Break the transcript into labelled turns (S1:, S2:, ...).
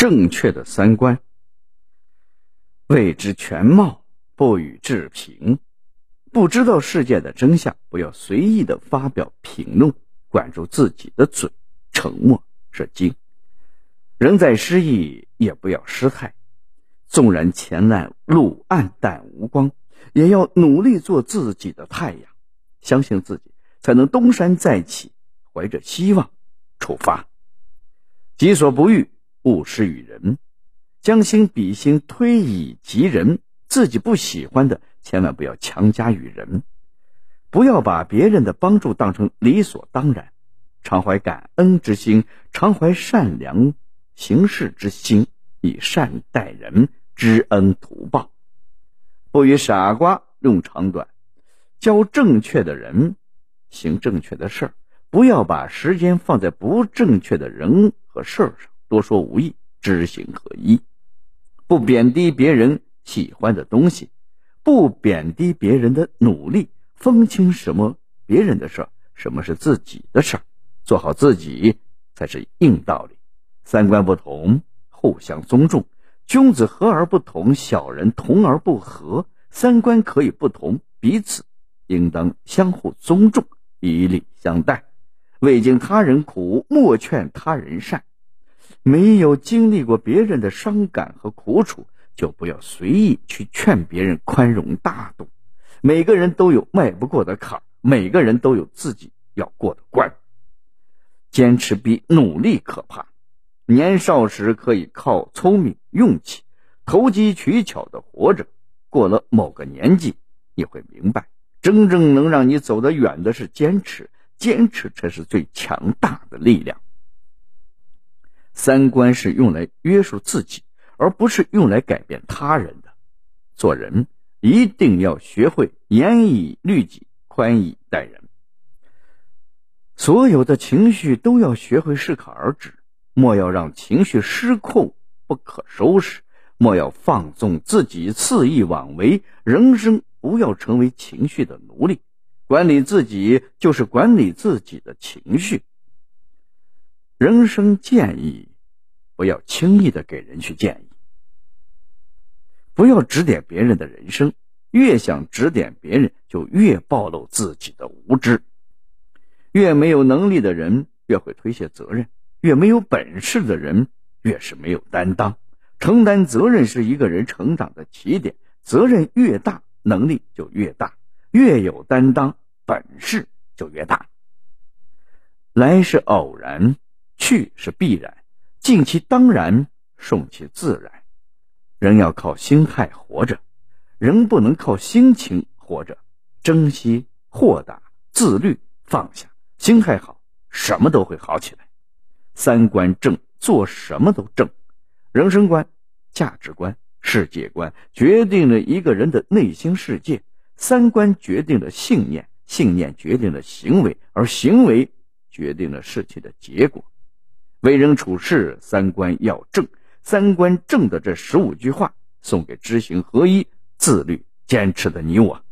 S1: 正确的三观。未知全貌，不予置评。不知道世界的真相，不要随意的发表评论，管住自己的嘴。沉默是金。人在失意，也不要失态。纵然前来路暗淡无光，也要努力做自己的太阳。相信自己，才能东山再起。怀着希望出发。己所不欲，勿施于人。将心比心，推以及人。自己不喜欢的，千万不要强加于人。不要把别人的帮助当成理所当然。常怀感恩之心，常怀善良行事之心，以善待人，知恩图报。不与傻瓜用长短。教正确的人行正确的事儿，不要把时间放在不正确的人和事儿上。多说无益，知行合一。不贬低别人喜欢的东西，不贬低别人的努力，分清什么别人的事儿，什么是自己的事儿。做好自己才是硬道理。三观不同，互相尊重。君子和而不同，小人同而不和。三观可以不同，彼此应当相互尊重，以礼相待。未经他人苦，莫劝他人善。没有经历过别人的伤感和苦楚，就不要随意去劝别人宽容大度。每个人都有迈不过的坎，每个人都有自己要过的关。坚持比努力可怕。年少时可以靠聪明、运气投机取巧的活着，过了某个年纪，你会明白，真正能让你走得远的是坚持，坚持才是最强大的力量。三观是用来约束自己，而不是用来改变他人的。做人一定要学会严以律己，宽以待人。所有的情绪都要学会适可而止，莫要让情绪失控不可收拾，莫要放纵自己肆意妄为。人生不要成为情绪的奴隶，管理自己就是管理自己的情绪。人生建议，不要轻易的给人去建议，不要指点别人的人生，越想指点别人，就越暴露自己的无知。越没有能力的人越会推卸责任，越没有本事的人越是没有担当。承担责任是一个人成长的起点，责任越大，能力就越大；越有担当，本事就越大。来是偶然，去是必然，尽其当然，顺其自然。人要靠心态活着，人不能靠心情活着。珍惜、豁达、自律、放下。心态好，什么都会好起来。三观正，做什么都正。人生观、价值观、世界观决定了一个人的内心世界。三观决定了信念，信念决定了行为，而行为决定了事情的结果。为人处事，三观要正。三观正的这十五句话，送给知行合一、自律、坚持的你我。